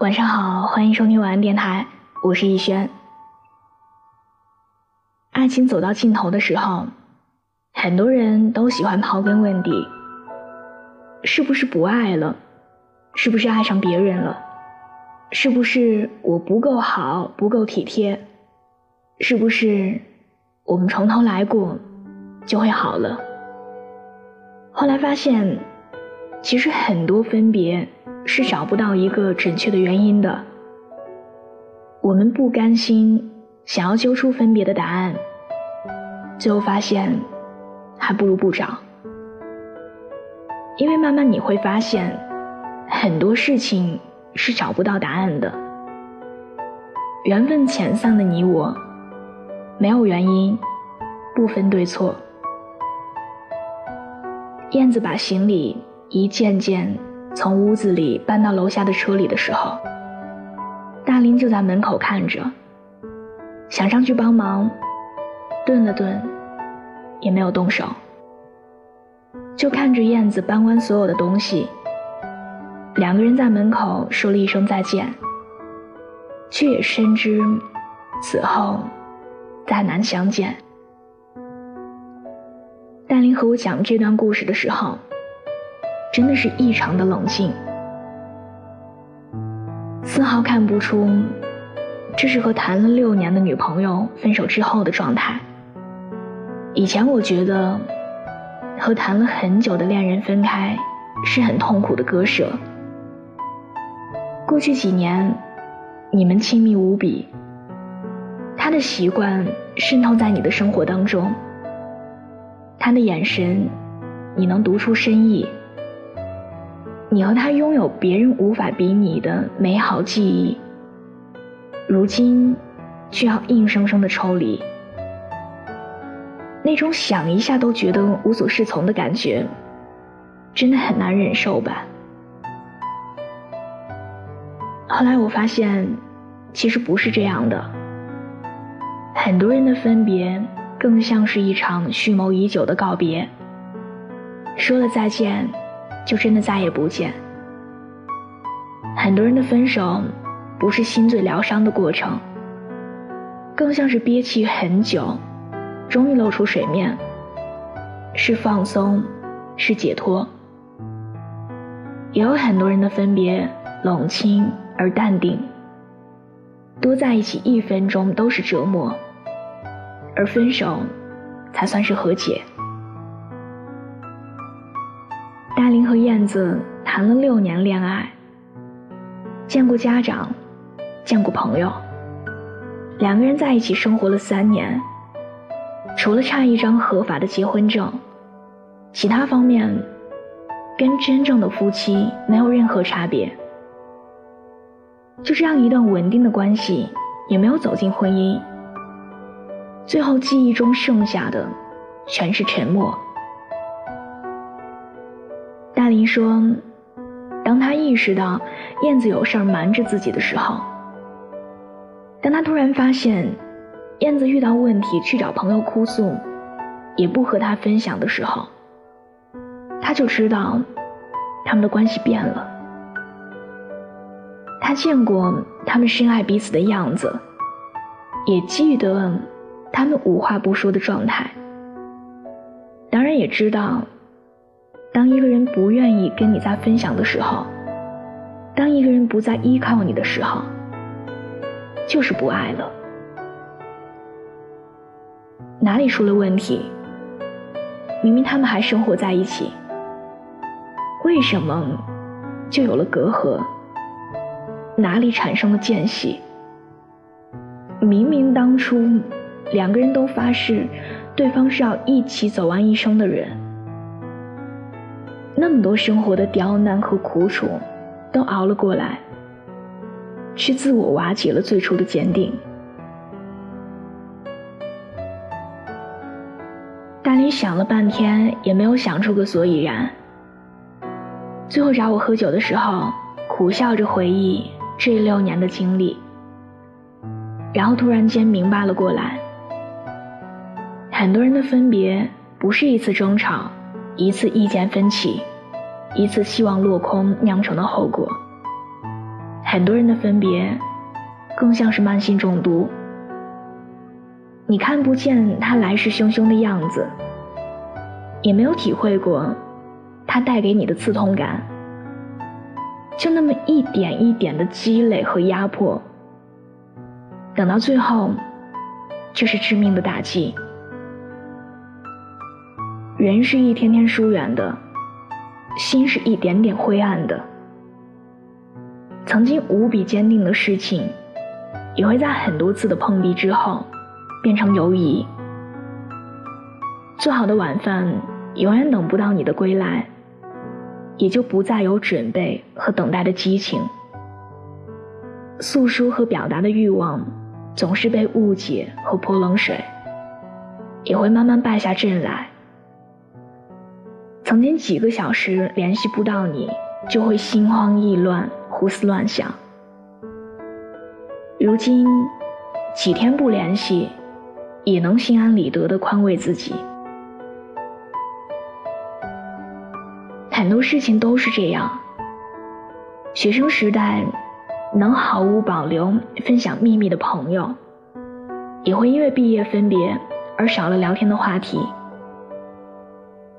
晚上好，欢迎收听晚安电台，我是逸轩。爱情走到尽头的时候，很多人都喜欢刨根问底：是不是不爱了？是不是爱上别人了？是不是我不够好，不够体贴？是不是我们从头来过就会好了？后来发现，其实很多分别。是找不到一个准确的原因的。我们不甘心，想要揪出分别的答案，最后发现，还不如不找。因为慢慢你会发现，很多事情是找不到答案的。缘分遣散的你我，没有原因，不分对错。燕子把行李一件件。从屋子里搬到楼下的车里的时候，大林就在门口看着，想上去帮忙，顿了顿，也没有动手，就看着燕子搬完所有的东西。两个人在门口说了一声再见，却也深知此后再难相见。大林和我讲这段故事的时候。真的是异常的冷静，丝毫看不出这是和谈了六年的女朋友分手之后的状态。以前我觉得和谈了很久的恋人分开是很痛苦的割舍。过去几年，你们亲密无比，他的习惯渗透在你的生活当中，他的眼神，你能读出深意。你和他拥有别人无法比拟的美好记忆，如今却要硬生生的抽离，那种想一下都觉得无所适从的感觉，真的很难忍受吧？后来我发现，其实不是这样的，很多人的分别更像是一场蓄谋已久的告别，说了再见。就真的再也不见。很多人的分手，不是心醉疗伤的过程，更像是憋气很久，终于露出水面。是放松，是解脱。也有很多人的分别冷清而淡定，多在一起一分钟都是折磨，而分手，才算是和解。和燕子谈了六年恋爱，见过家长，见过朋友，两个人在一起生活了三年，除了差一张合法的结婚证，其他方面跟真正的夫妻没有任何差别。就这样一段稳定的关系，也没有走进婚姻，最后记忆中剩下的全是沉默。大林说：“当他意识到燕子有事儿瞒着自己的时候，当他突然发现燕子遇到问题去找朋友哭诉，也不和他分享的时候，他就知道他们的关系变了。他见过他们深爱彼此的样子，也记得他们无话不说的状态，当然也知道。”当一个人不愿意跟你再分享的时候，当一个人不再依靠你的时候，就是不爱了。哪里出了问题？明明他们还生活在一起，为什么就有了隔阂？哪里产生了间隙？明明当初两个人都发誓，对方是要一起走完一生的人。那么多生活的刁难和苦楚，都熬了过来，却自我瓦解了最初的坚定。大林想了半天，也没有想出个所以然。最后找我喝酒的时候，苦笑着回忆这六年的经历，然后突然间明白了过来：很多人的分别，不是一次争吵。一次意见分歧，一次希望落空酿成的后果。很多人的分别，更像是慢性中毒。你看不见他来势汹汹的样子，也没有体会过他带给你的刺痛感，就那么一点一点的积累和压迫，等到最后，就是致命的打击。人是一天天疏远的，心是一点点灰暗的。曾经无比坚定的事情，也会在很多次的碰壁之后，变成犹疑。做好的晚饭永远等不到你的归来，也就不再有准备和等待的激情。诉说和表达的欲望，总是被误解和泼冷水，也会慢慢败下阵来。曾经几个小时联系不到你，就会心慌意乱。胡思乱想，如今几天不联系，也能心安理得的宽慰自己。很多事情都是这样。学生时代能毫无保留分享秘密的朋友，也会因为毕业分别而少了聊天的话题。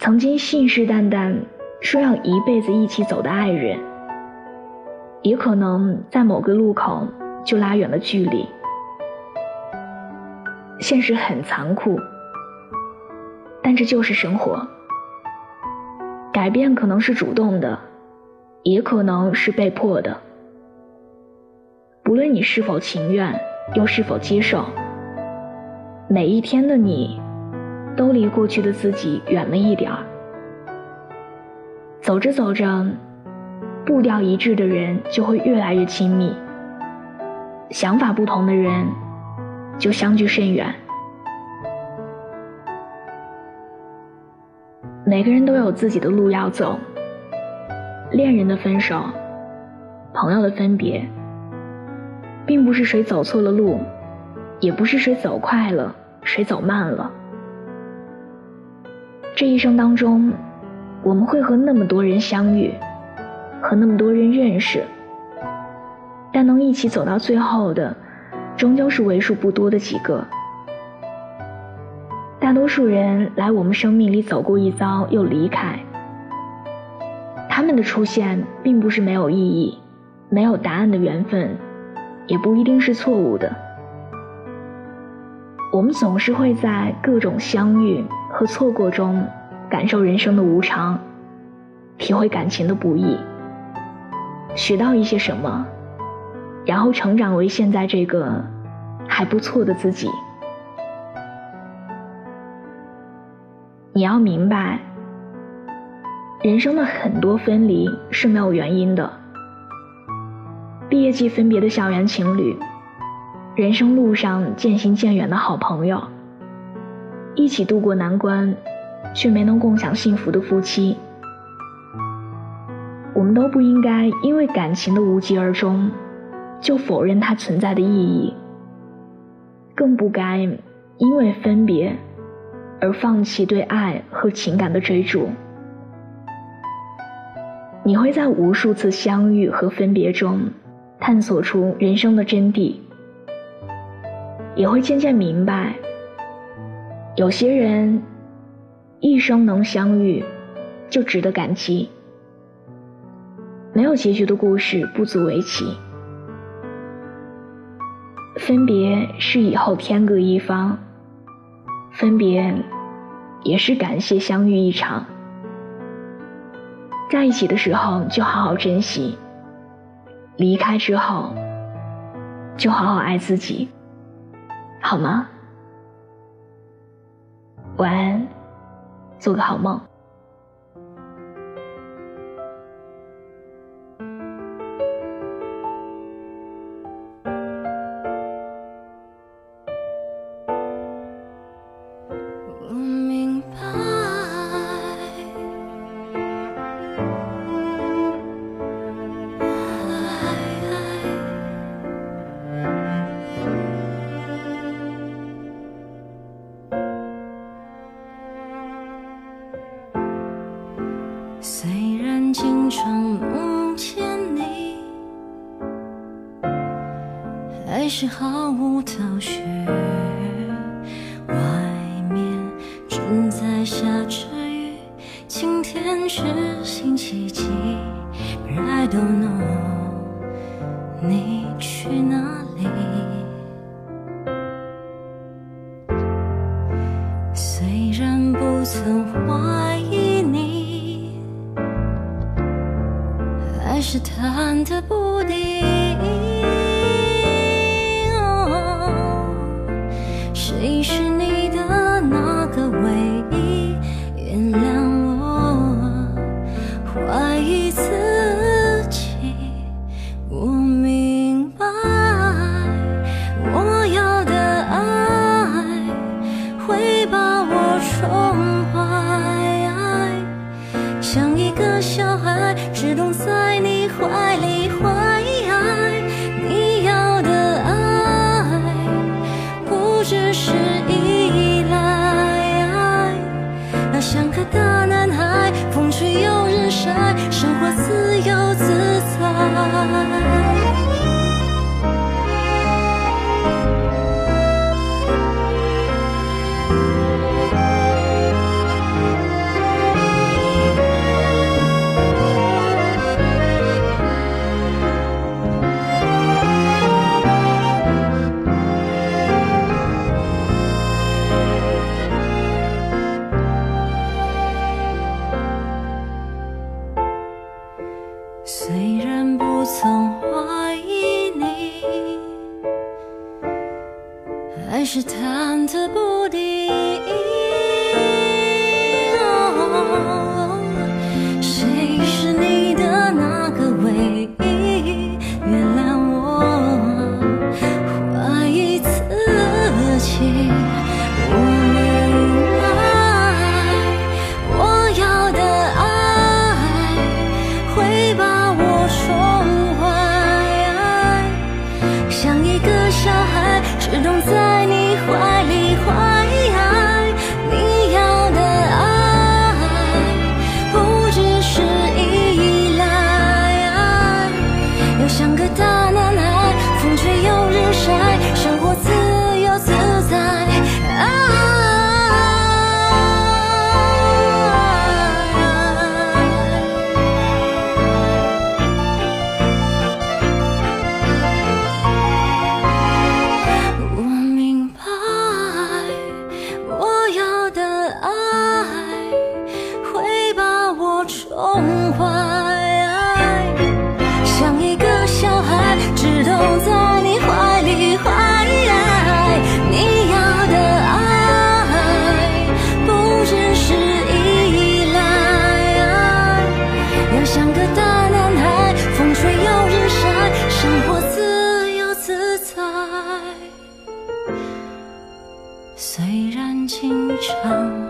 曾经信誓旦旦说要一辈子一起走的爱人。也可能在某个路口就拉远了距离。现实很残酷，但这就是生活。改变可能是主动的，也可能是被迫的。不论你是否情愿，又是否接受，每一天的你，都离过去的自己远了一点儿。走着走着。步调一致的人就会越来越亲密，想法不同的人就相距甚远。每个人都有自己的路要走，恋人的分手，朋友的分别，并不是谁走错了路，也不是谁走快了，谁走慢了。这一生当中，我们会和那么多人相遇。和那么多人认识，但能一起走到最后的，终究是为数不多的几个。大多数人来我们生命里走过一遭又离开，他们的出现并不是没有意义，没有答案的缘分，也不一定是错误的。我们总是会在各种相遇和错过中，感受人生的无常，体会感情的不易。学到一些什么，然后成长为现在这个还不错的自己。你要明白，人生的很多分离是没有原因的。毕业季分别的校园情侣，人生路上渐行渐远的好朋友，一起度过难关却没能共享幸福的夫妻。我们都不应该因为感情的无疾而终，就否认它存在的意义。更不该因为分别而放弃对爱和情感的追逐。你会在无数次相遇和分别中，探索出人生的真谛，也会渐渐明白，有些人一生能相遇，就值得感激。没有结局的故事不足为奇，分别是以后天各一方，分别也是感谢相遇一场。在一起的时候就好好珍惜，离开之后就好好爱自己，好吗？晚安，做个好梦。虽然经常梦见你还是毫无头绪外面正在下着雨今天是星期几 i don't know 你去哪里？虽然不曾怀是忐忑不定虽然经常